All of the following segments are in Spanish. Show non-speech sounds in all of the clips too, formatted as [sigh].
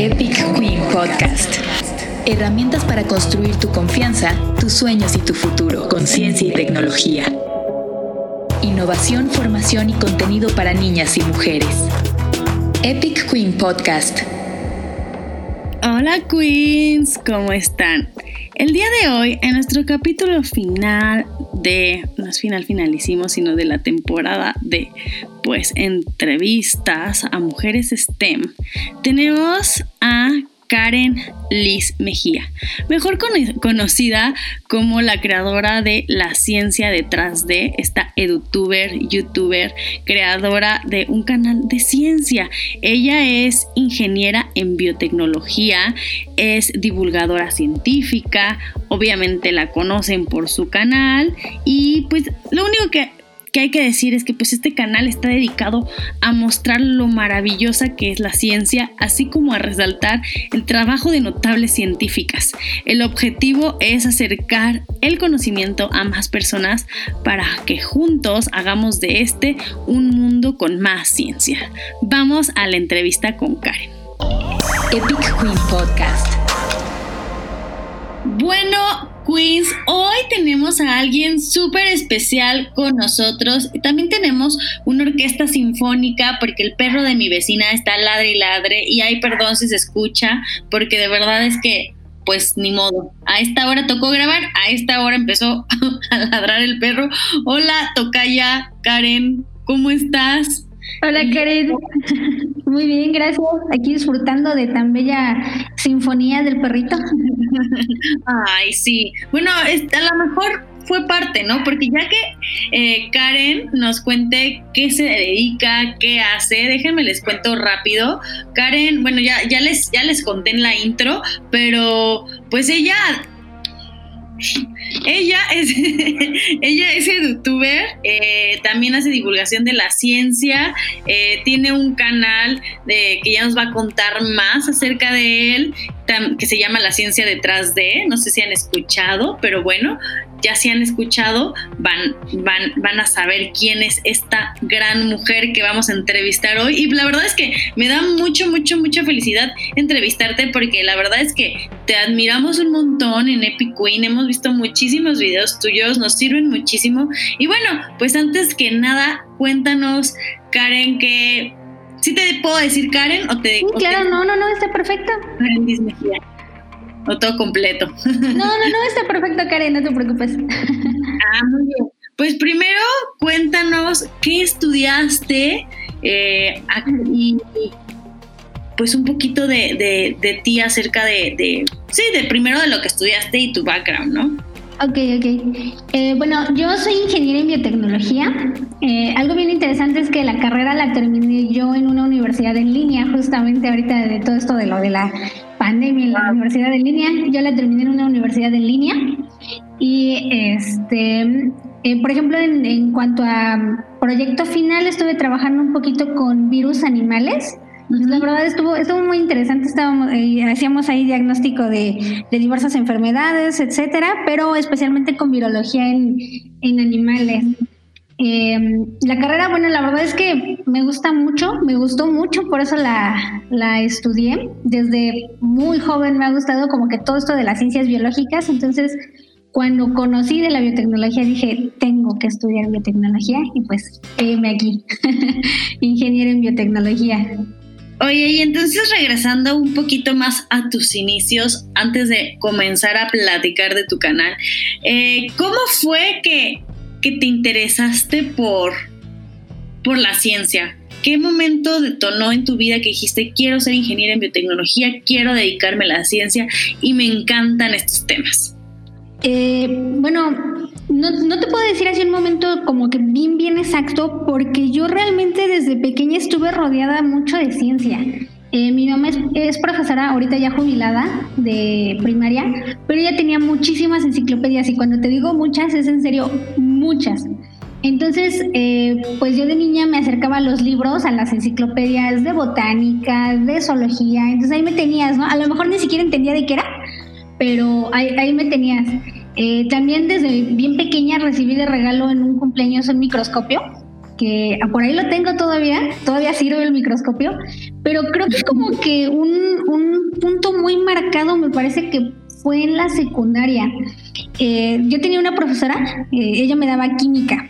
Epic Queen Podcast. Herramientas para construir tu confianza, tus sueños y tu futuro con ciencia y tecnología. Innovación, formación y contenido para niñas y mujeres. Epic Queen Podcast. Hola Queens, ¿cómo están? El día de hoy, en nuestro capítulo final de, no es final finalísimo, sino de la temporada de, pues, entrevistas a mujeres STEM, tenemos a Karen Liz Mejía, mejor conocida como la creadora de La Ciencia detrás de esta edutuber, youtuber, creadora de un canal de ciencia. Ella es ingeniera en biotecnología, es divulgadora científica, obviamente la conocen por su canal y pues lo único que que hay que decir es que pues este canal está dedicado a mostrar lo maravillosa que es la ciencia, así como a resaltar el trabajo de notables científicas. El objetivo es acercar el conocimiento a más personas para que juntos hagamos de este un mundo con más ciencia. Vamos a la entrevista con Karen. Epic Queen Podcast. Bueno, Queens, hoy tenemos a alguien súper especial con nosotros. También tenemos una orquesta sinfónica porque el perro de mi vecina está ladre y ladre. Y hay perdón si se escucha, porque de verdad es que, pues ni modo. A esta hora tocó grabar, a esta hora empezó [laughs] a ladrar el perro. Hola, Tocaya, Karen, ¿cómo estás? Hola Karen, [laughs] muy bien, gracias. Aquí disfrutando de tan bella sinfonía del perrito. [laughs] Ay, sí. Bueno, a lo mejor fue parte, ¿no? Porque ya que eh, Karen nos cuente qué se dedica, qué hace, déjenme les cuento rápido. Karen, bueno, ya, ya, les, ya les conté en la intro, pero pues ella ella es, [laughs] ella es youtuber, eh, también hace divulgación de la ciencia, eh, tiene un canal de, que ya nos va a contar más acerca de él, que se llama La Ciencia detrás de, no sé si han escuchado, pero bueno, ya si han escuchado, van, van, van a saber quién es esta gran mujer que vamos a entrevistar hoy. Y la verdad es que me da mucho, mucho, mucha felicidad entrevistarte porque la verdad es que te admiramos un montón en Epic Queen, hemos visto muchísimos videos tuyos, nos sirven muchísimo. Y bueno, pues antes que nada, cuéntanos, Karen, que... ¿Sí te puedo decir Karen o te Sí, claro, no, no, no, está perfecto. Karen o todo completo. No, no, no, está perfecto, Karen, no te preocupes. Ah, muy bien. Pues primero cuéntanos qué estudiaste eh, y pues un poquito de, de, ti acerca de, de, sí, de primero de lo que estudiaste y tu background, ¿no? Ok, ok. Eh, bueno, yo soy ingeniera en biotecnología. Eh, algo bien interesante es que la carrera la terminé yo en una universidad en línea, justamente ahorita de todo esto de lo de la pandemia en la universidad en línea. Yo la terminé en una universidad en línea. Y este, eh, por ejemplo, en, en, cuanto a proyecto final, estuve trabajando un poquito con virus animales. La verdad estuvo, estuvo muy interesante, estábamos, eh, hacíamos ahí diagnóstico de, de, diversas enfermedades, etcétera, pero especialmente con virología en, en animales. Eh, la carrera, bueno, la verdad es que me gusta mucho, me gustó mucho, por eso la, la, estudié. Desde muy joven me ha gustado como que todo esto de las ciencias biológicas, entonces cuando conocí de la biotecnología dije, tengo que estudiar biotecnología y pues me aquí, [laughs] ingeniero en biotecnología. Oye, y entonces regresando un poquito más a tus inicios, antes de comenzar a platicar de tu canal, eh, ¿cómo fue que que te interesaste por, por la ciencia? ¿Qué momento detonó en tu vida que dijiste, quiero ser ingeniera en biotecnología, quiero dedicarme a la ciencia y me encantan estos temas? Eh, bueno, no, no, te puedo decir así un momento como que bien, bien exacto, porque yo realmente desde pequeña estuve rodeada mucho de ciencia. Eh, mi mamá es, profesora ahorita ya jubilada de primaria, pero ella tenía muchísimas enciclopedias y cuando te digo muchas es en serio muchas. Entonces, eh, pues yo de niña me acercaba a los libros, a las enciclopedias de botánica, de zoología, entonces ahí me tenías, ¿no? A lo mejor ni siquiera entendía de qué era, pero ahí, ahí me tenías. Eh, también desde bien pequeña recibí de regalo en un cumpleaños un microscopio que por ahí lo tengo todavía, todavía sirve el microscopio, pero creo que como que un, un punto muy marcado me parece que fue en la secundaria. Eh, yo tenía una profesora, eh, ella me daba química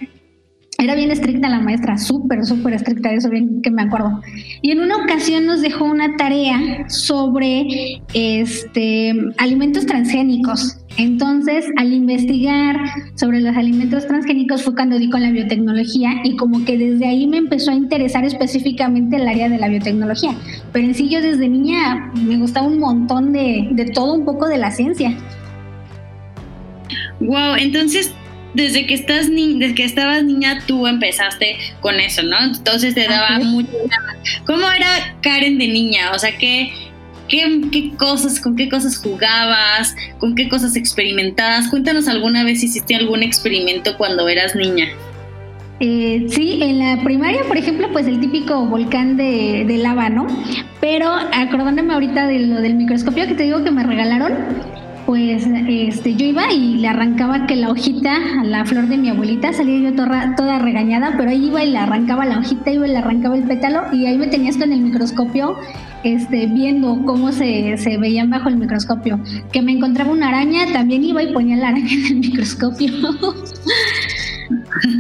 era bien estricta la maestra, súper, súper estricta, eso bien que me acuerdo. Y en una ocasión nos dejó una tarea sobre este, alimentos transgénicos. Entonces, al investigar sobre los alimentos transgénicos fue cuando di con la biotecnología y como que desde ahí me empezó a interesar específicamente el área de la biotecnología. Pero en sí yo desde niña me gustaba un montón de, de todo un poco de la ciencia. Wow, entonces desde que estás ni desde que estabas niña tú empezaste con eso, ¿no? Entonces te daba mucho ¿Cómo era Karen de niña? O sea, ¿qué, qué, cosas, con qué cosas jugabas, con qué cosas experimentabas? Cuéntanos alguna vez si hiciste algún experimento cuando eras niña. Eh, sí, en la primaria, por ejemplo, pues el típico volcán de, lava, ¿no? Pero acordándome ahorita del microscopio que te digo que me regalaron, pues este, yo iba y le arrancaba que la hojita a la flor de mi abuelita, salía yo toda, toda regañada, pero ahí iba y le arrancaba la hojita, iba y le arrancaba el pétalo y ahí me tenías con el microscopio este, viendo cómo se, se veían bajo el microscopio. Que me encontraba una araña, también iba y ponía la araña en el microscopio. [laughs]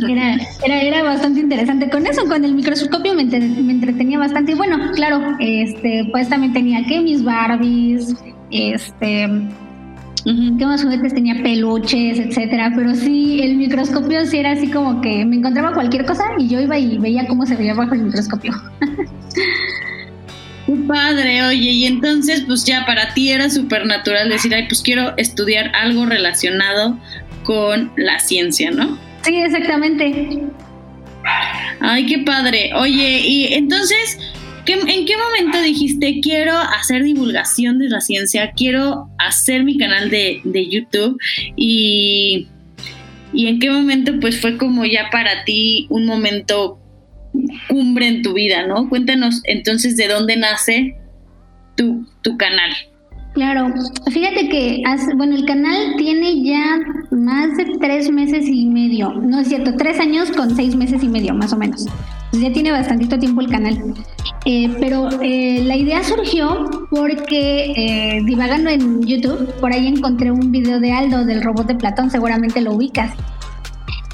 Era, era, era, bastante interesante con eso, con el microscopio me, me, entretenía bastante y bueno, claro, este, pues también tenía que mis Barbies, este, ¿Qué más juguetes tenía? Peluches, etcétera. Pero sí, el microscopio sí era así como que me encontraba cualquier cosa y yo iba y veía cómo se veía bajo el microscopio. [laughs] Qué padre, oye, y entonces pues ya para ti era súper natural decir, ay, pues quiero estudiar algo relacionado con la ciencia, ¿no? Sí, exactamente. Ay, qué padre. Oye, y entonces, ¿En qué momento dijiste quiero hacer divulgación de la ciencia, quiero hacer mi canal de, YouTube y, y en qué momento pues fue como ya para ti un momento cumbre en tu vida, ¿no? Cuéntanos entonces de dónde nace tu, tu canal. Claro, fíjate que, bueno, el canal tiene ya más de tres meses y medio, no es cierto, tres años con seis meses y medio, más o menos. Pues ya tiene bastantito tiempo el canal. Eh, pero eh, la idea surgió porque eh, divagando en YouTube, por ahí encontré un video de Aldo del robot de Platón, seguramente lo ubicas.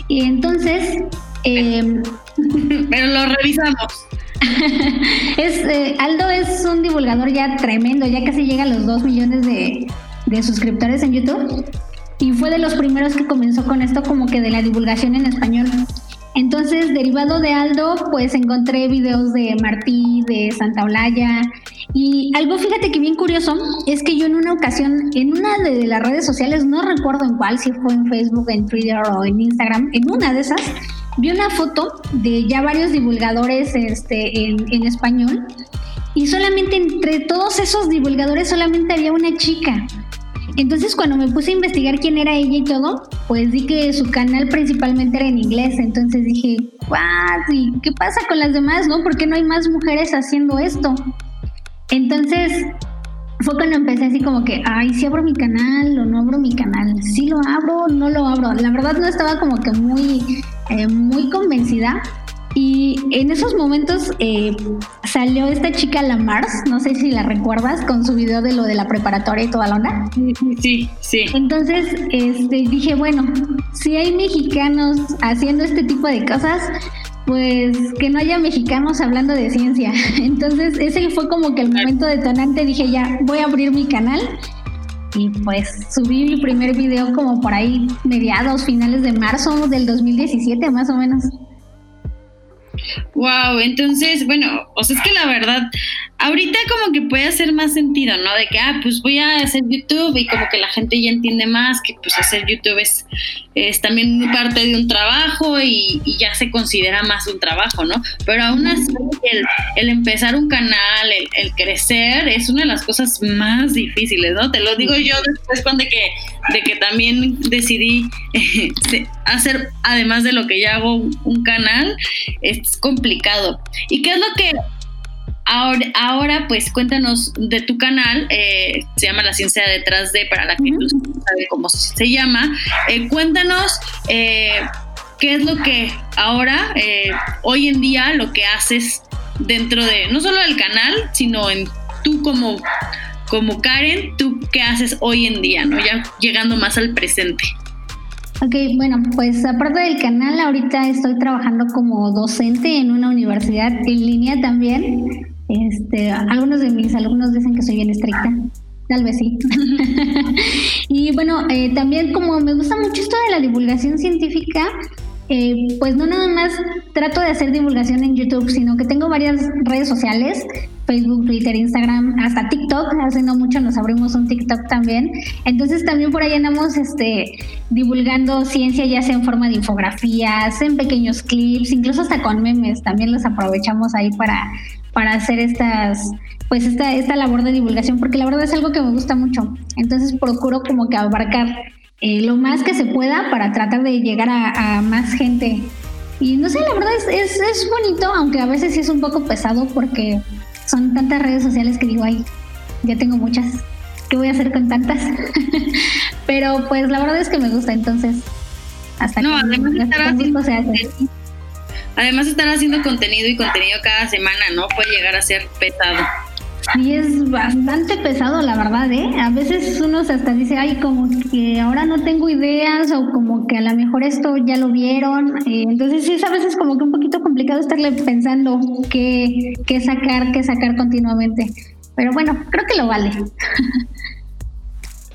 Y entonces... Em, [laughs] pero lo revisamos. [laughs] es, Aldo es un divulgador ya tremendo, ya casi llega a los 2 millones de, de suscriptores en YouTube. Y fue de los primeros que comenzó con esto como que de la divulgación en español. Entonces, derivado de Aldo, pues encontré videos de Martí, de Santa Olaya. Y algo, fíjate que bien curioso, es que yo en una ocasión, en una de las redes sociales, no recuerdo en cuál, si fue en Facebook, en Twitter o en Instagram, en una de esas, vi una foto de ya varios divulgadores este, en, en español. Y solamente entre todos esos divulgadores solamente había una chica. Entonces cuando me puse a investigar quién era ella y todo, pues vi que su canal principalmente era en inglés. Entonces dije, ¿y qué pasa con las demás? ¿No? ¿Por qué no hay más mujeres haciendo esto? Entonces fue cuando empecé así como que, ay, si abro mi canal o no abro mi canal, si lo abro no lo abro. La verdad no estaba como que muy, eh, muy convencida, y en esos momentos eh, salió esta chica La Mars, no sé si la recuerdas, con su video de lo de la preparatoria y toda la onda. Sí, sí. Entonces este, dije, bueno, si hay mexicanos haciendo este tipo de cosas, pues que no haya mexicanos hablando de ciencia. [laughs] Entonces ese fue como que el momento detonante, dije, ya, voy a abrir mi canal. Y pues subí mi primer video como por ahí mediados, finales de marzo del 2017 más o menos. Wow, entonces, bueno, o sea, es que la verdad, ahorita como que puede hacer más sentido, ¿no? De que, ah, pues voy a hacer YouTube y como que la gente ya entiende más que pues hacer YouTube es, es también parte de un trabajo y, ya se considera más un trabajo, ¿no? Pero aún así, el, empezar un canal, el, crecer, es una de las cosas más difíciles, ¿no? Te lo digo yo después cuando de que, de que también decidí [laughs] hacer, además de lo que ya hago, un canal, es complicado. ¿Y qué es lo que Ahora, ahora, pues cuéntanos de tu canal, eh, se llama La Ciencia Detrás de, para la que tú sabes cómo se llama. Eh, cuéntanos, eh, ¿qué es lo que ahora, eh, hoy en día, lo que haces dentro de, no solo del canal, sino en tú como, como Karen, tú qué haces hoy en día, ¿no? Ya llegando más al presente. Ok, bueno, pues aparte del canal, ahorita estoy trabajando como docente en una universidad en línea también. Este, algunos de mis alumnos dicen que soy bien estricta, tal vez sí. [laughs] y bueno, eh, también como me gusta mucho esto de la divulgación científica, eh, pues no nada más trato de hacer divulgación en YouTube, sino que tengo varias redes sociales, Facebook, Twitter, Instagram, hasta TikTok. Hace no mucho nos abrimos un TikTok también. Entonces también por ahí andamos este, divulgando ciencia, ya sea en forma de infografías, en pequeños clips, incluso hasta con memes. También los aprovechamos ahí para, para hacer estas, pues esta, esta labor de divulgación, porque la verdad es algo que me gusta mucho. Entonces procuro como que abarcar eh, lo más que se pueda para tratar de llegar a, más gente. Y no sé, la verdad es, es, es, bonito, aunque a veces sí es un poco pesado porque son tantas redes sociales que digo, ay, ya tengo muchas. ¿Qué voy a hacer con tantas? [laughs] Pero pues la verdad es que me gusta, entonces hasta no, que además estar, además estar haciendo contenido y contenido cada semana, ¿no? Puede llegar a ser pesado. Sí, es bastante pesado, la verdad, ¿eh? A veces uno hasta dice, ay, como que ahora no tengo ideas o como que a lo mejor esto ya lo vieron. Eh, entonces sí es a veces como que un poquito complicado estarle pensando qué, qué sacar, qué sacar continuamente. Pero bueno, creo que lo vale. [laughs]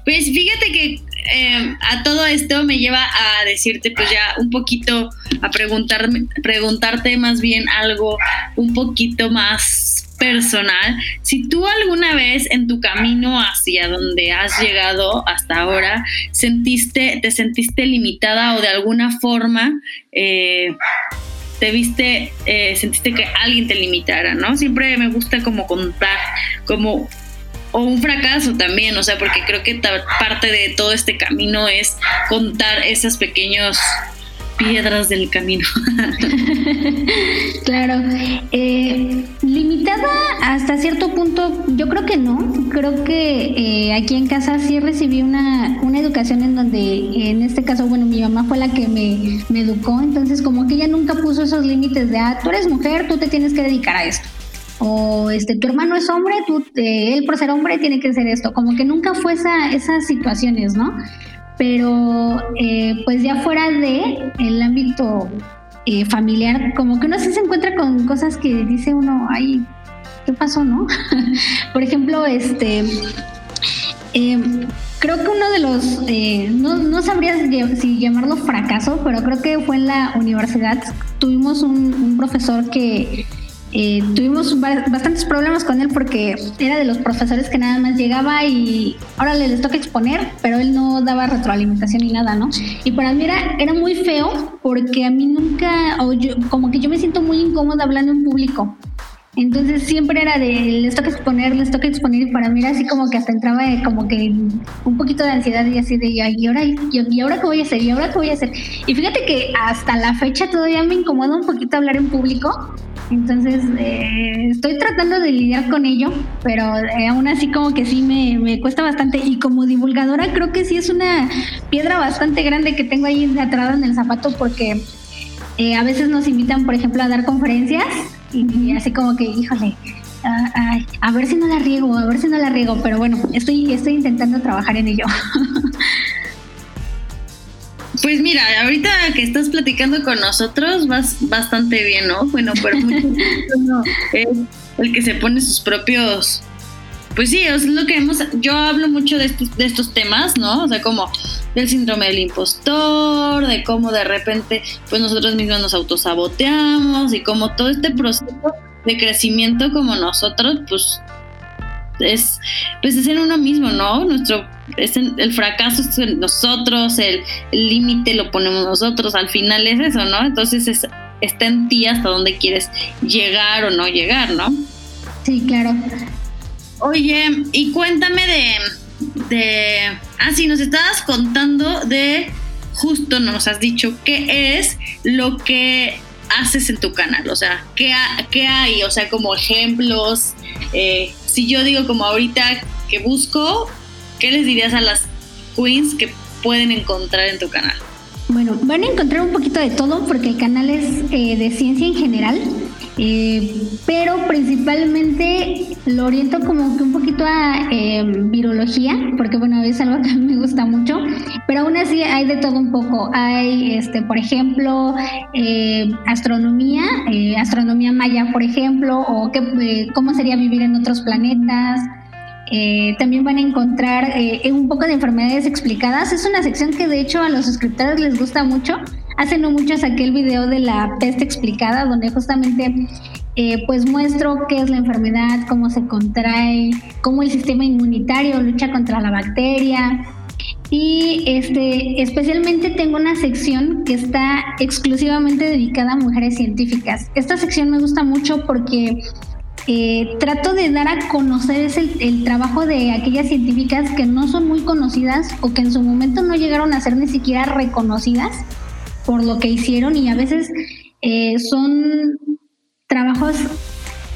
Pues fíjate que eh, a todo esto me lleva a decirte pues ya un poquito, a preguntarme, preguntarte más bien algo un poquito más personal, si tú alguna vez en tu camino hacia donde has llegado hasta ahora sentiste, te sentiste limitada o de alguna forma eh, te viste, eh, sentiste que alguien te limitara, ¿no? Siempre me gusta como contar, como o un fracaso también, o sea, porque creo que parte de todo este camino es contar esos pequeños piedras del camino. [laughs] claro. Eh, limitada hasta cierto punto, yo creo que no. Creo que eh, aquí en casa sí recibí una, una educación en donde, en este caso, bueno, mi mamá fue la que me, me educó, entonces como que ella nunca puso esos límites de, ah, tú eres mujer, tú te tienes que dedicar a esto o este tu hermano es hombre, tú, eh, él por ser hombre tiene que hacer esto, como que nunca fue esa, esas situaciones, ¿no? pero eh, pues ya fuera de el ámbito eh, familiar, como que uno sí se encuentra con cosas que dice uno, ay, ¿qué pasó, no? [laughs] Por ejemplo, este, em, creo que uno de los, eh, no, no sabría si llamarlo fracaso, pero creo que fue en la universidad, tuvimos un profesor que eh, tuvimos bastantes problemas con él porque era de los profesores que nada más llegaba y ahora les toca exponer, pero él no daba retroalimentación ni nada, ¿no? Y para mí era, era muy feo porque a mí nunca, o yo, como que yo me siento muy incómoda hablando en público. Entonces siempre era de les toca exponer, les toca exponer y para mí era así como que hasta entraba como que un poquito de ansiedad y así de y ahora y, ahora qué voy a hacer y ahora qué voy a hacer. Y fíjate que hasta la fecha todavía me incomoda un poquito hablar en público entonces, eh, estoy tratando de lidiar con ello, pero eh, aún así como que sí me, cuesta bastante. Y como divulgadora creo que sí es una piedra bastante grande que tengo ahí atrás en el zapato porque eh, a veces nos invitan, por ejemplo, a dar conferencias y, así como que, híjole, a ver si no la riego, a ver si no la riego, pero bueno, estoy, estoy intentando trabajar en ello. [laughs] Pues mira, ahorita que estás platicando con nosotros vas bastante bien, ¿no? Bueno, pero [laughs] es el que se pone sus propios pues sí, es lo que hemos, yo hablo mucho de estos, de estos temas, ¿no? O sea, como del síndrome del impostor, de cómo de repente, pues nosotros mismos nos autosaboteamos y como todo este proceso de crecimiento como nosotros, pues es, pues es en uno mismo, ¿no? Nuestro, es el fracaso es en nosotros, el límite lo ponemos nosotros, al final es eso, ¿no? Entonces es, está en ti hasta dónde quieres llegar o no llegar, ¿no? Sí, claro. Oye, y cuéntame de, de, ah, sí, nos estabas contando de, justo nos has dicho, qué es lo que haces en tu canal, o sea, qué, qué hay, o sea, como ejemplos, eh, si yo digo como ahorita que busco, ¿qué les dirías a las queens que pueden encontrar en tu canal? Bueno, van a encontrar un poquito de todo porque el canal es eh, de ciencia en general. Eh, pero principalmente lo oriento como que un poquito a eh, virología, porque bueno, es algo que [laughs] me gusta mucho, pero aún así hay de todo un poco. Hay, este, por ejemplo, eh, astronomía, astronomía maya, por ejemplo, o qué, cómo sería vivir en otros planetas. también van a encontrar un poco de enfermedades explicadas. Es una sección que de hecho a los suscriptores les gusta mucho Hace no mucho saqué el video de la peste explicada, donde justamente eh, pues muestro qué es la enfermedad, cómo se contrae, cómo el sistema inmunitario lucha contra la bacteria. Y este, especialmente tengo una sección que está exclusivamente dedicada a mujeres científicas. Esta sección me gusta mucho porque eh, trato de dar a conocer el, trabajo de aquellas científicas que no son muy conocidas o que en su momento no llegaron a ser ni siquiera reconocidas por lo que hicieron y a veces eh, son trabajos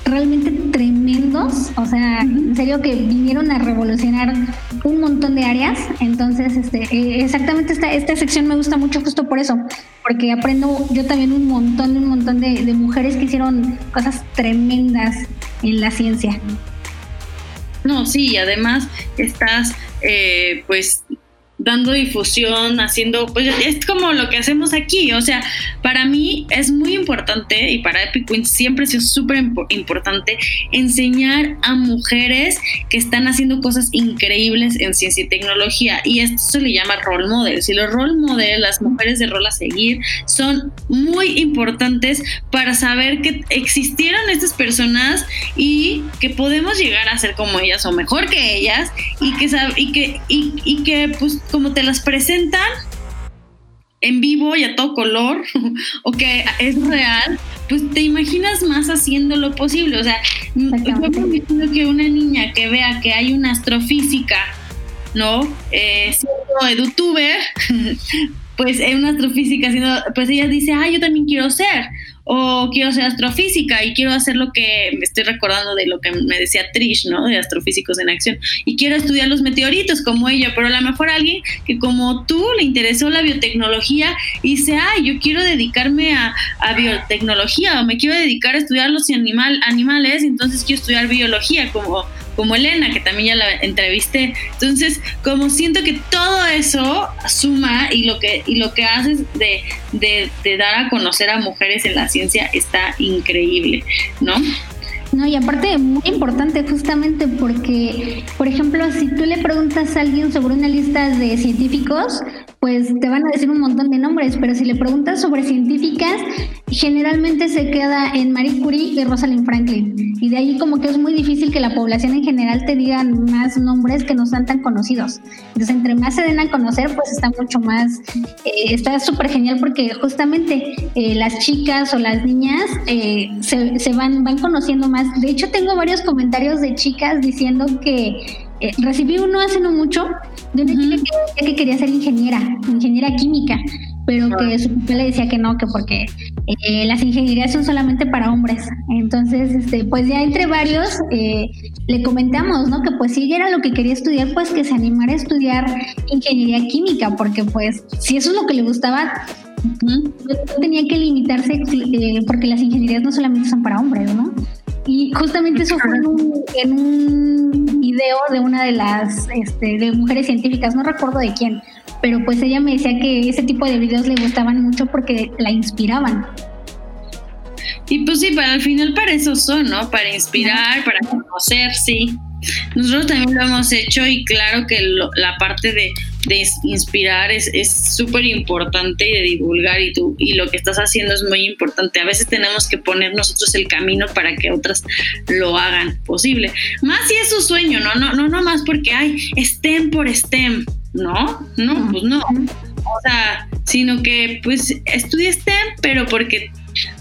realmente tremendos, o sea, en serio que vinieron a revolucionar un montón de áreas, entonces este, eh, exactamente esta, esta sección me gusta mucho justo por eso, porque aprendo yo también un montón, un montón de, de mujeres que hicieron cosas tremendas en la ciencia. No, sí, además estás eh, pues dando difusión, haciendo, pues es como lo que hacemos aquí, o sea, para mí es muy importante y para Epic Queen siempre ha sido súper importante enseñar a mujeres que están haciendo cosas increíbles en ciencia y tecnología y esto se le llama role models y los role models, las mujeres de rol a seguir, son muy importantes para saber que existieron estas personas y que podemos llegar a ser como ellas o mejor que ellas y que, y que, y que pues como te las presentan en vivo y a todo color, [laughs] o que es real, pues te imaginas más haciendo lo posible. O sea, yo que una niña que vea que hay una astrofísica, ¿no? Eh, siendo edutuber, [laughs] pues es una astrofísica, siendo, pues ella dice, ah, yo también quiero ser o quiero ser astrofísica y quiero hacer lo que me estoy recordando de lo que me decía Trish, ¿no? De astrofísicos en acción. Y quiero estudiar los meteoritos como ella, pero a lo mejor alguien que como tú le interesó la biotecnología y dice, ay, yo quiero dedicarme a, biotecnología o me quiero dedicar a estudiar los animal, animales, entonces quiero estudiar biología como como Elena, que también ya la entrevisté. Entonces, como siento que todo eso suma y lo que, y lo que haces de, de, de dar a conocer a mujeres en la ciencia está increíble, ¿no? No, y aparte muy importante justamente porque, por ejemplo, si tú le preguntas a alguien sobre una lista de científicos, pues te van a decir un montón de nombres, pero si le preguntas sobre científicas, generalmente se queda en Marie Curie y Rosalind Franklin. Y de ahí como que es muy difícil que la población en general te digan más nombres que no sean tan conocidos. Entonces, entre más se den a conocer, pues está mucho más, eh, está súper genial porque justamente eh, las chicas o las niñas eh, se, se van, van conociendo más de hecho, tengo varios comentarios de chicas diciendo que eh, recibí uno hace no mucho de una chica que, quería ser ingeniera, ingeniera química, pero que su papá le decía que no, que porque eh, las ingenierías son solamente para hombres. Entonces, este, pues ya entre varios eh, le comentamos, ¿no? Que pues si ella era lo que quería estudiar, pues que se animara a estudiar ingeniería química, porque pues si eso es lo que le gustaba, no tenía que limitarse porque las ingenierías no solamente son para hombres, ¿no? Y justamente eso fue en un, video de una de las este, de mujeres científicas, no recuerdo de quién, pero pues ella me decía que ese tipo de videos le gustaban mucho porque la inspiraban. Y pues sí, para al final para eso son, ¿no? Para inspirar, para conocer, sí. Nosotros también lo hemos hecho y claro que la parte de, inspirar es súper importante y de divulgar y, tú, y lo que estás haciendo es muy importante. A veces tenemos que poner nosotros el camino para que otras lo hagan posible. Más si es su sueño, ¿no? No, no, no más porque, hay STEM por STEM, ¿no? No, pues no. O sea, sino que pues estudia STEM, pero porque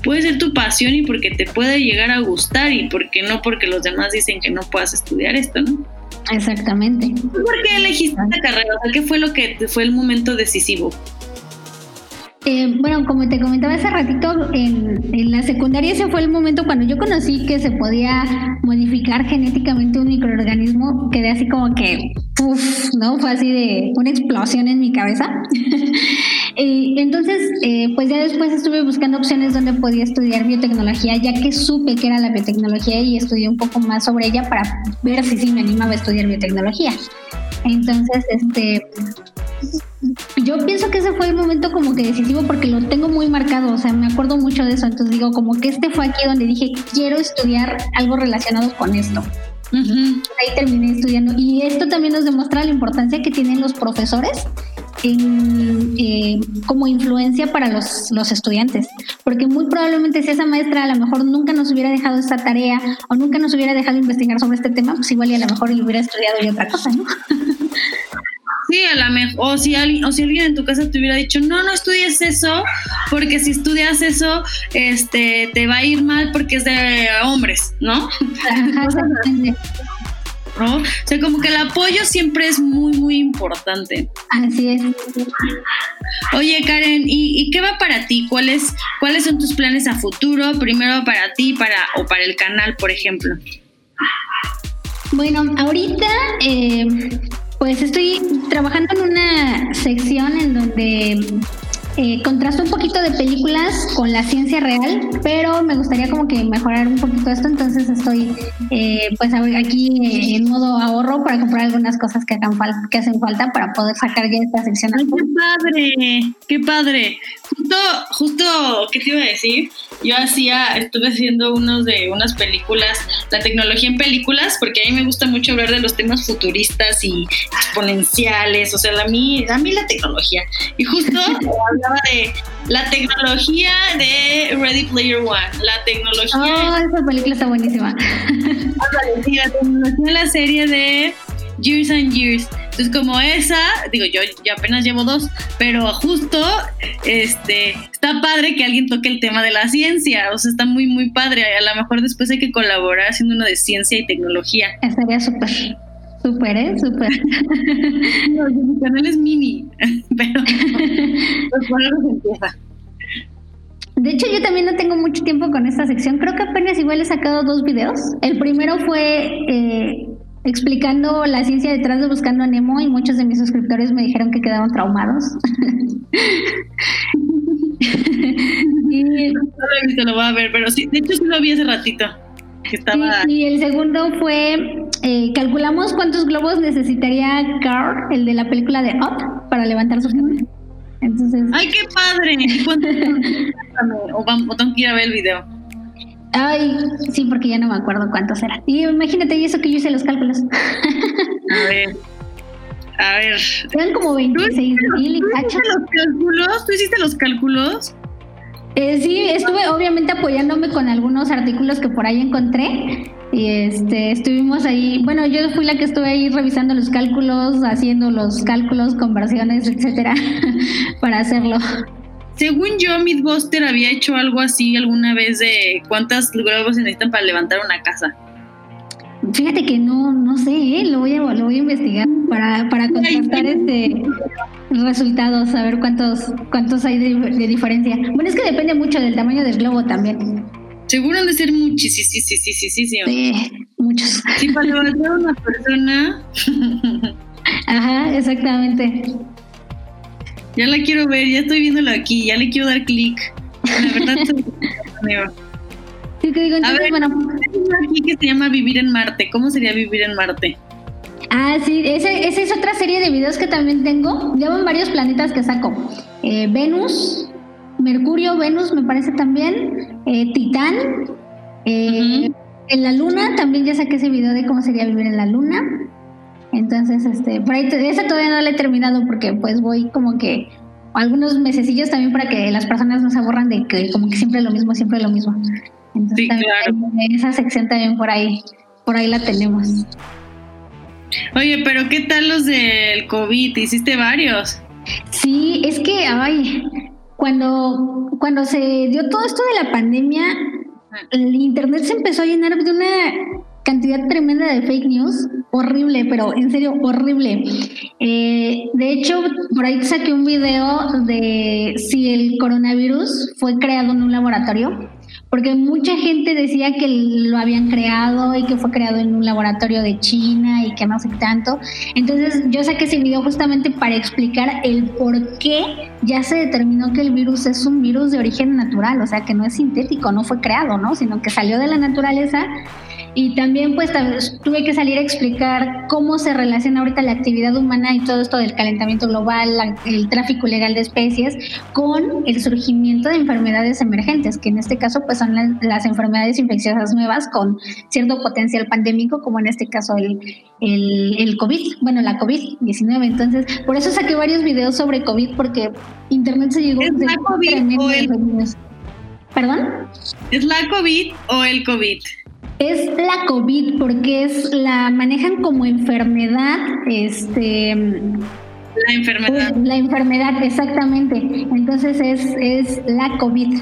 puede ser tu pasión y porque te puede llegar a gustar y porque no porque los demás dicen que no puedas estudiar esto, ¿no? Exactamente. ¿Por qué elegiste esta carrera? ¿qué fue lo que fue el momento decisivo? Eh, bueno, como te comentaba hace ratito, en, en, la secundaria ese fue el momento cuando yo conocí que se podía modificar genéticamente un microorganismo, quedé así como que, uff, ¿no? Fue así de una explosión en mi cabeza. [laughs] Eh, entonces, eh, pues ya después estuve buscando opciones donde podía estudiar biotecnología, ya que supe que era la biotecnología y estudié un poco más sobre ella para ver si sí me animaba a estudiar biotecnología. Entonces, este, yo pienso que ese fue el momento como que decisivo porque lo tengo muy marcado, o sea, me acuerdo mucho de eso, entonces digo, como que este fue aquí donde dije, quiero estudiar algo relacionado con esto. Ahí terminé estudiando y esto también nos demuestra la importancia que tienen los profesores en, eh, como influencia para los, los estudiantes, porque muy probablemente si esa maestra a lo mejor nunca nos hubiera dejado esta tarea o nunca nos hubiera dejado investigar sobre este tema, pues igual y a lo mejor hubiera estudiado y otra cosa, ¿no? [laughs] Sí, a la mejor, o si alguien, o si alguien en tu casa te hubiera dicho, no, no estudies eso, porque si estudias eso, este, te va a ir mal porque es de hombres, ¿no? [laughs] ¿no? O sea, como que el apoyo siempre es muy, muy importante. Así es. Oye, Karen, ¿y, qué va para ti? ¿Cuáles, ¿Cuáles son tus planes a futuro? Primero para ti para, o para el canal, por ejemplo. Bueno, ahorita eh, pues estoy trabajando en una sección en donde eh, contrasto un poquito de películas con la ciencia real, pero me gustaría como que mejorar un poquito esto, entonces estoy eh, pues aquí eh, en modo ahorro para comprar algunas cosas que, hagan que hacen falta para poder sacar ya esta sección. ¡Qué padre! ¡Qué padre! Justo, justo, ¿qué te iba a decir? Yo hacía, estuve haciendo unos de unas películas, la tecnología en películas, porque a mí me gusta mucho hablar de los temas futuristas y exponenciales, o sea, a mí, a mí la tecnología. Y justo [laughs] de la tecnología de Ready Player One. La tecnología. Oh, esa película está buenísima. la tecnología de la serie de Years and Years. Entonces, como esa, digo, yo, yo apenas llevo dos, pero justo este está padre que alguien toque el tema de la ciencia. O sea, está muy, muy padre. A lo mejor después hay que colaborar haciendo uno de ciencia y tecnología. Estaría súper. Súper, ¿eh? Súper. [laughs] No, mi canal es mini, [laughs] pero [laughs] pues por se empieza. De hecho, yo también no tengo mucho tiempo con esta sección. Creo que apenas igual he sacado dos videos. El primero fue eh, explicando la ciencia detrás de Buscando a Nemo y muchos de mis suscriptores me dijeron que quedaron traumados. [laughs] y, no lo he visto, lo voy a ver, pero sí, de hecho sí lo vi hace ratito. Y el segundo fue, eh, calculamos cuántos globos necesitaría Carl, el de la película de Up, para levantar su cabeza. Entonces... ¡Ay, qué padre! [laughs] o, vamos, tengo que ir a ver el video. Ay, sí, porque ya no me acuerdo cuántos eran. Y imagínate, y eso que yo hice los cálculos. a ver. A ver. Eran como 26 mil y cacho. los cálculos? ¿Tú hiciste los cálculos? Eh, sí, estuve obviamente apoyándome con algunos artículos que por ahí encontré. Y este, estuvimos ahí, bueno, yo fui la que estuve ahí revisando los cálculos, haciendo los cálculos, conversiones, etcétera, [laughs] para hacerlo. Según yo, Midbuster había hecho algo así alguna vez de cuántas globos se necesitan para levantar una casa. Fíjate que no, no sé, ¿eh? lo, voy a, lo voy a investigar para, para contrastar este resultados, saber cuántos, cuántos hay de, diferencia. Bueno, es que depende mucho del tamaño del globo también. Seguro han de ser muchísimos, sí, sí, sí, sí, sí, sí. Sí, muchos. Sí, para levantar a una persona. [laughs] Ajá, exactamente. Ya la quiero ver, ya estoy viéndola aquí, ya le quiero dar clic. La verdad, [laughs] Sí, que digo, entonces, a ver, bueno. aquí que se llama Vivir en Marte. ¿Cómo sería vivir en Marte? Ah, sí, esa es otra serie de videos que también tengo. Llevo varios planetas que saco. Eh, Venus, Mercurio, Venus me parece también, eh, Titán. Eh, en la Luna también ya saqué ese video de cómo sería vivir en la Luna. Entonces, este, por ahí, esa todavía no la he terminado porque pues voy como que algunos mesecillos también para que las personas no se aburran de que como que siempre lo mismo, siempre lo mismo. Entonces, sí, claro. esa sección también por ahí, por ahí la tenemos. Oye, pero ¿qué tal los del COVID? ¿Hiciste varios? Sí, es que, ay, cuando, cuando se dio todo esto de la pandemia, el internet se empezó a llenar de una cantidad tremenda de fake news, horrible, pero en serio, horrible. Eh, de hecho, por ahí saqué un video de si el coronavirus fue creado en un laboratorio porque mucha gente decía que lo habían creado y que fue creado en un laboratorio de China y que no sé tanto. Entonces yo saqué ese video justamente para explicar el por qué ya se determinó que el virus es un virus de origen natural, o sea que no es sintético, no fue creado, ¿no? Sino que salió de la naturaleza y también pues tuve que salir a explicar cómo se relaciona ahorita la actividad humana y todo esto del calentamiento global, el tráfico ilegal de especies, con el surgimiento de enfermedades emergentes, que en este caso pues son las, enfermedades infecciosas nuevas con cierto potencial pandémico, como en este caso el, el, COVID, bueno, la COVID-19. Entonces, por eso saqué varios videos sobre COVID, porque Internet se llegó... ¿Es la COVID o el... ¿Perdón? ¿Es la COVID o el COVID? Es la COVID porque es la manejan como enfermedad, este la enfermedad. La enfermedad, exactamente. Entonces es, es la COVID.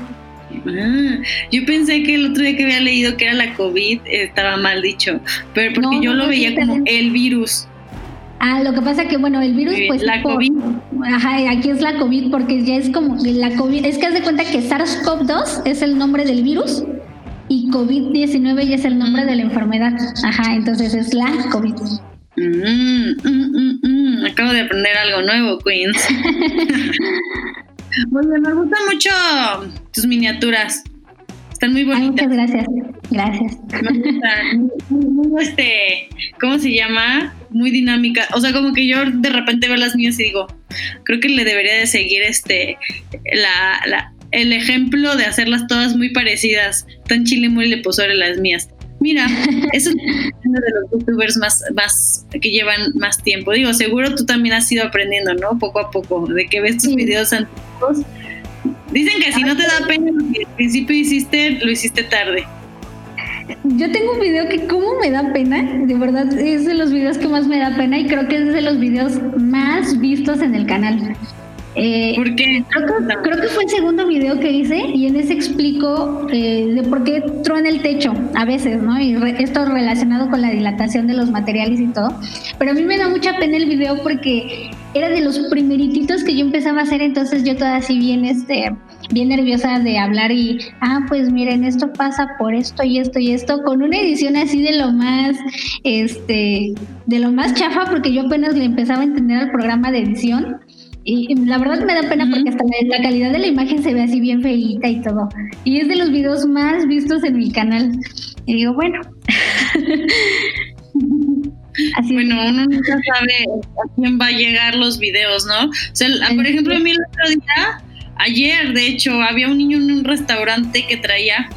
Ah, yo pensé que el otro día que había leído que era la COVID estaba mal dicho, pero porque yo lo veía como el virus. Ah, lo que pasa que bueno, el virus pues la COVID. Ajá, aquí es la COVID porque ya es como la COVID, es que haz de cuenta que SARS-CoV-2 es el nombre del virus y COVID-19 ya es el nombre de la enfermedad. Ajá, entonces es la COVID. Mm, mm, mm, Acabo de aprender algo nuevo, Queens. [laughs] Oye, me gustan mucho tus miniaturas. Están muy bonitas. muchas gracias. Gracias. Me gustan. Muy, este, ¿cómo se llama? Muy dinámica. O sea, como que yo de repente veo las mías y digo, creo que le debería de seguir este la, la el ejemplo de hacerlas todas muy parecidas, tan chile muy le pozore las mías. Mira, [laughs] eso es uno de los youtubers más, más que llevan más tiempo. Digo, seguro tú también has ido aprendiendo, ¿no? Poco a poco, de que ves tus videos antiguos. Dicen que si no te da pena lo que al principio hiciste, lo hiciste tarde. Yo tengo un video que como me da pena, de verdad es de los videos que más me da pena y creo que es de los videos más vistos en el canal. Eh, ¿Por qué? Creo que, fue el segundo video que hice y en ese explico eh, de por qué truena el techo a veces, ¿no? Y esto relacionado con la dilatación de los materiales y todo. Pero a mí me da mucha pena el video porque era de los primerititos que yo empezaba a hacer, entonces yo toda así bien, este, bien nerviosa de hablar y, ah, pues miren, esto pasa por esto y esto y esto, con una edición así de lo más, este, de lo más chafa, porque yo apenas le empezaba a entender al programa de edición y la verdad me da pena porque hasta la, calidad de la imagen se ve así bien feita y todo. Y es de los videos más vistos en mi canal. Y digo, bueno. [laughs] así bueno, uno nunca sabe a quién va a llegar los videos, ¿no? O sea, por ejemplo, a mí el otro día, ayer, de hecho, había un niño en un restaurante que traía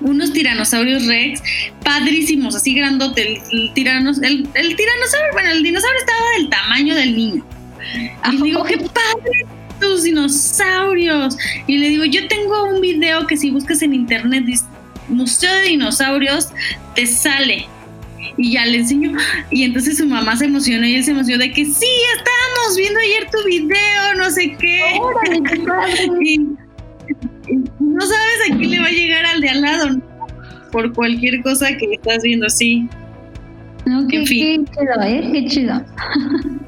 unos tiranosaurios rex padrísimos, así grandote. El, tiranos, el, el tiranosaurio, bueno, el dinosaurio estaba del tamaño del niño y le digo, qué padre tus dinosaurios. Y le digo, yo tengo un video que si buscas en internet, Museo de Dinosaurios, te sale. Y ya le enseño. Y entonces su mamá se emocionó y él se emocionó de que sí, estábamos viendo ayer tu video, no sé qué. [laughs] y, no sabes a quién le va a llegar al de al lado, por cualquier cosa que estás viendo, sí. qué, chido, ¿eh? Qué chido. [laughs]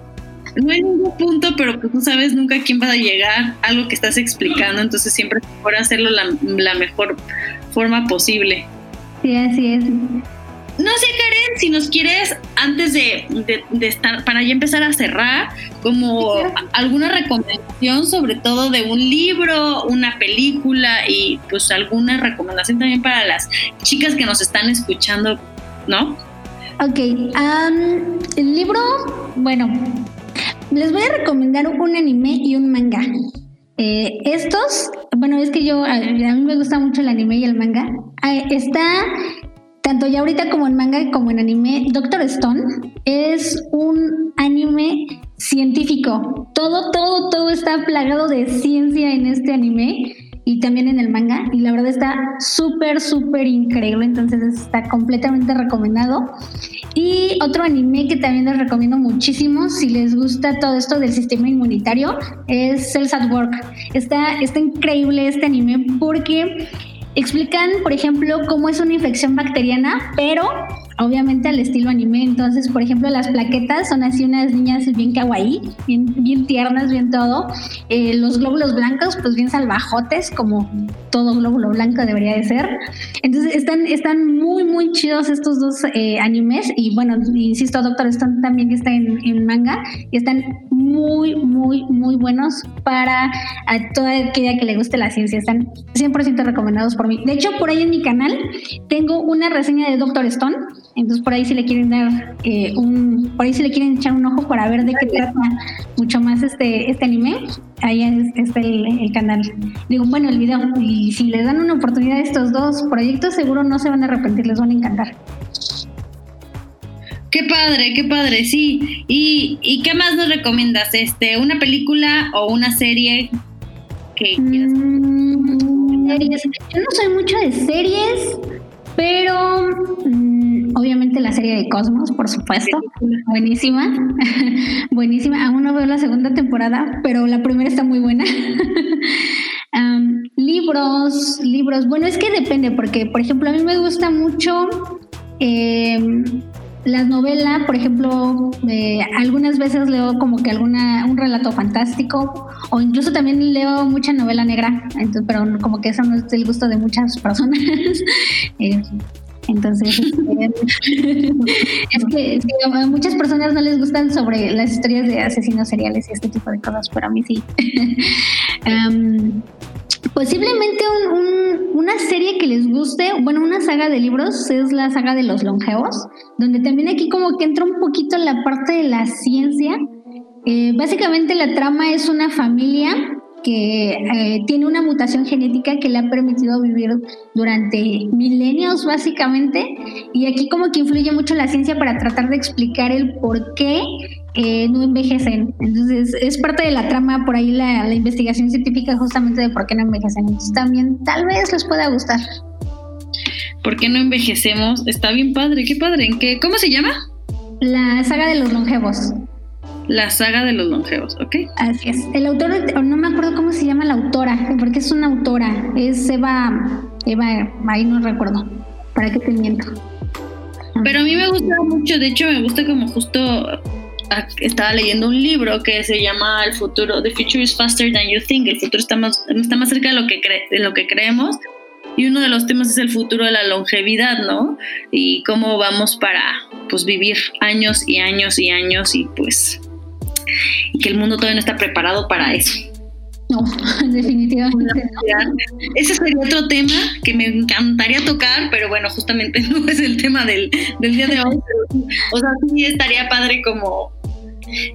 no hay ningún punto, pero pues no sabes nunca a quién va a llegar, algo que estás explicando, entonces siempre es mejor hacerlo la, la mejor forma posible. Sí, así es. No sé, Karen, si nos quieres, antes de, de, estar, para ya empezar a cerrar, como alguna recomendación, sobre todo de un libro, una película y pues alguna recomendación también para las chicas que nos están escuchando, ¿no? Ok, el libro, bueno, les voy a recomendar un anime y un manga. Eh, estos, bueno, es que yo, a, mí me gusta mucho el anime y el manga. Ah, está tanto ya ahorita como en manga como en anime. Doctor Stone es un anime científico. Todo, todo, todo está plagado de ciencia en este anime y también en el manga. Y la verdad está súper, súper increíble. Entonces está completamente recomendado. Y otro anime que también les recomiendo muchísimo, si les gusta todo esto del sistema inmunitario, es Cells at Work. Está, está increíble este anime porque explican, por ejemplo, cómo es una infección bacteriana, pero obviamente al estilo anime. Entonces, por ejemplo, las plaquetas son así unas niñas bien kawaii, bien, bien tiernas, bien todo. Eh, los glóbulos blancos, pues bien salvajotes, como todo glóbulo blanco debería de ser. Entonces, están, están muy, muy chidos estos dos eh, animes. Y bueno, insisto, Doctor Stone también está en, en manga y están muy, muy, muy buenos para a toda aquella que le guste la ciencia. Están 100% recomendados por mí. De hecho, por ahí en mi canal tengo una reseña de Doctor Stone. Entonces, por ahí si le quieren dar eh, un, por ahí si le quieren echar un ojo para ver de qué trata mucho más este, este anime, ahí está el, el, canal. Digo, bueno, el video. Y si les dan una oportunidad a estos dos proyectos, seguro no se van a arrepentir, les van a encantar. Qué padre, qué padre, sí. ¿Y, ¿Y, qué más nos recomiendas? Este, ¿Una película o una serie que quieras? Mm, Yo no soy mucho de series, pero mm, obviamente la serie de Cosmos, por supuesto. Buenísima. [laughs] Buenísima. Aún no veo la segunda temporada, pero la primera está muy buena. [laughs] libros, libros. Bueno, es que depende, porque, por ejemplo, a mí me gusta mucho. Eh, las novelas, por ejemplo, eh, algunas veces leo como que alguna un relato fantástico o incluso también leo mucha novela negra, entonces, pero como que eso no es el gusto de muchas personas. [laughs] eh, entonces, [laughs] es, que, es, que, a muchas personas no les gustan sobre las historias de asesinos seriales y este tipo de cosas, pero a mí sí. [laughs] um, Posiblemente un, un, una serie que les guste, bueno, una saga de libros es la saga de los longevos, donde también aquí como que entra un poquito la parte de la ciencia. Eh, básicamente la trama es una familia que eh, tiene una mutación genética que le ha permitido vivir durante milenios básicamente y aquí como que influye mucho la ciencia para tratar de explicar el por qué eh, no envejecen. Entonces es parte de la trama por ahí la, la, investigación científica justamente de por qué no envejecen. Entonces también tal vez les pueda gustar. ¿Por qué no envejecemos? Está bien padre, qué padre. ¿En qué? ¿Cómo se llama? La saga de los longevos. La saga de los longevos, ¿ok? Así es. El autor, no me acuerdo cómo se llama la autora, porque es una autora. Es Eva, Eva, ahí no recuerdo. ¿Para qué te miento? Pero a mí me gusta mucho, de hecho me gusta como justo estaba leyendo un libro que se llama El futuro, The Future is Faster Than You Think, el futuro está más, está más cerca de lo, que cre de lo que creemos, y uno de los temas es el futuro de la longevidad, ¿no? Y cómo vamos para, pues, vivir años y años y años y, pues, y que el mundo todavía no está preparado para eso. No, [laughs] definitivamente. Ese sería otro tema que me encantaría tocar, pero bueno, justamente [laughs] no es el tema del, del día de hoy. o sea, sí estaría padre como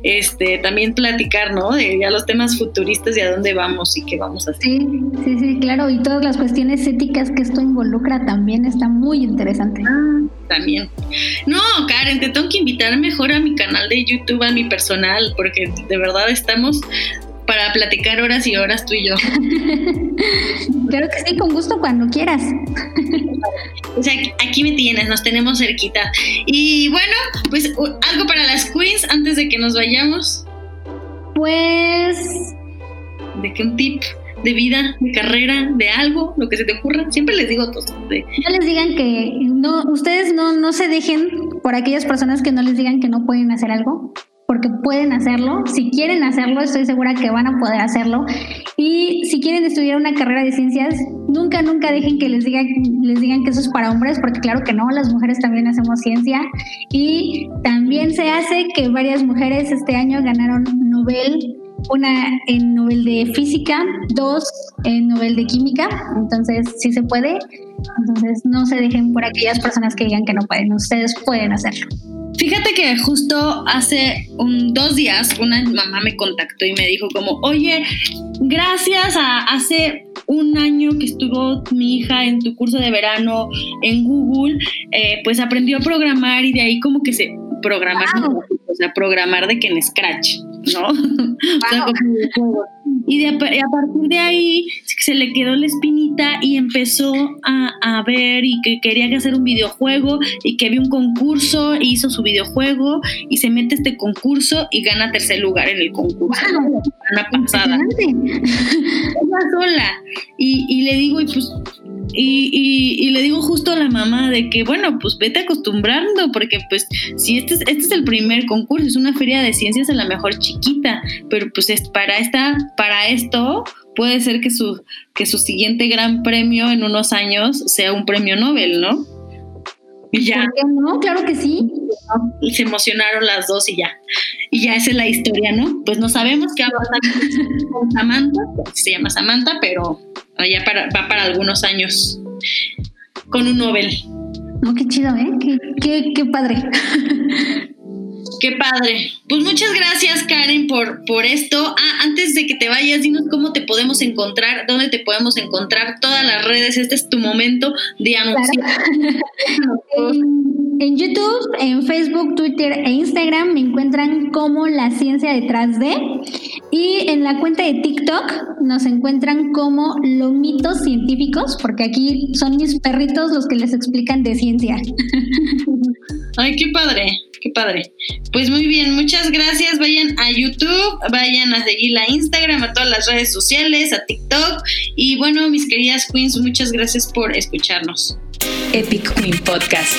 este, también platicar, ¿no? De ya los temas futuristas y a dónde vamos y qué vamos a hacer. Sí, sí, sí, claro. Y todas las cuestiones éticas que esto involucra también está muy interesante. Ah, también. No, Karen, te tengo que invitar mejor a mi canal de YouTube, a mi personal, porque de verdad estamos para platicar horas y horas tú y yo. [laughs] claro que sí, con gusto cuando quieras. O sea, aquí me tienes, nos tenemos cerquita. Y bueno, pues algo para las queens antes de que nos vayamos. Pues... ¿De qué un tip? de vida, de carrera, de algo, lo que se te ocurra. Siempre les digo todo. De... No les digan que no, ustedes no, no se dejen por aquellas personas que no les digan que no pueden hacer algo porque pueden hacerlo. Si quieren hacerlo, estoy segura que van a poder hacerlo. Y si quieren estudiar una carrera de ciencias, nunca, nunca dejen que les digan, les digan que eso es para hombres, porque claro que no, las mujeres también hacemos ciencia. Y también se hace que varias mujeres este año ganaron Nobel una en Nobel de Física, dos en Nobel de Química, entonces sí se puede. Entonces no se dejen por aquellas personas que digan que no pueden, ustedes pueden hacerlo. Fíjate que justo hace un, dos días una mamá me contactó y me dijo como, oye, gracias a hace un año que estuvo mi hija en tu curso de verano en Google, eh, pues aprendió a programar y de ahí como que se programar, wow. o sea, programar de que en Scratch, ¿no? Wow. [laughs] o sea, como, y, de, y, a partir de ahí se le quedó la espinita y empezó a, a, ver y que quería hacer un videojuego y que vio un concurso, e hizo su videojuego y se mete a este concurso y gana tercer lugar en el concurso. Wow. Una pasada. [laughs] Ella sola. Y, y, le digo, y pues Y, le digo justo a la mamá de que, bueno, pues vete acostumbrando, porque pues si este es, este es el primer concurso, es una feria de ciencias a la mejor chiquita, pero pues es para esta, para esto puede ser que su, que su siguiente gran premio en unos años sea un premio Nobel, ¿no? Y ya. No, claro que sí. Y se emocionaron las dos y ya. Y ya esa es la historia, ¿no? Pues no sabemos qué va a pasar con Samantha, se llama Samantha, pero ya para, va para algunos años con un Nobel. No, qué chido, ¿eh? Qué, qué, qué padre. [laughs] Qué padre. Pues muchas gracias, Karen, por, por esto. Ah, antes de que te vayas, dinos cómo te podemos encontrar, dónde te podemos encontrar, todas las redes. Este es tu momento de anunciar. [laughs] en, YouTube, en Facebook, Twitter e Instagram me encuentran como La Ciencia Detrás de. Y en la cuenta de TikTok nos encuentran como Lomitos Científicos, porque aquí son mis perritos los que les explican de ciencia. [laughs] Ay, qué padre qué padre. Pues muy bien, muchas gracias. Vayan a YouTube, vayan a seguir la Instagram, a todas las redes sociales, a TikTok. Y bueno, mis queridas queens, muchas gracias por escucharnos. Epic Queen Podcast.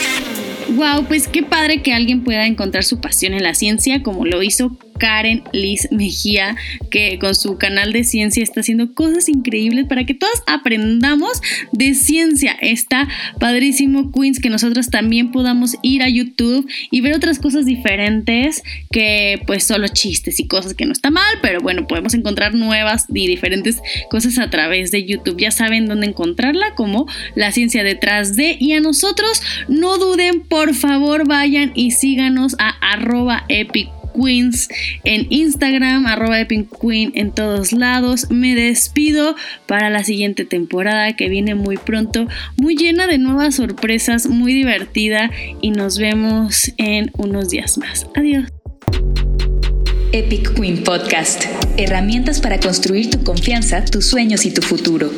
Wow, pues qué padre que alguien pueda encontrar su pasión en la ciencia como lo hizo Karen Liz Mejía, que con su canal de ciencia está haciendo cosas increíbles para que todos aprendamos de ciencia. Está padrísimo, Queens, que nosotros también podamos ir a YouTube y ver otras cosas diferentes que pues solo chistes y cosas que no está mal, pero bueno, podemos encontrar nuevas y diferentes cosas a través de YouTube. Ya saben dónde encontrarla, como la ciencia detrás de. Y a nosotros, no duden, por favor, vayan y síganos a arroba epic Queens en Instagram, arroba Queen en todos lados. Me despido para la siguiente temporada que viene muy pronto, muy llena de nuevas sorpresas, muy divertida y nos vemos en unos días más. Adiós. Epic Queen Podcast. Herramientas para construir tu confianza, tus sueños y tu futuro.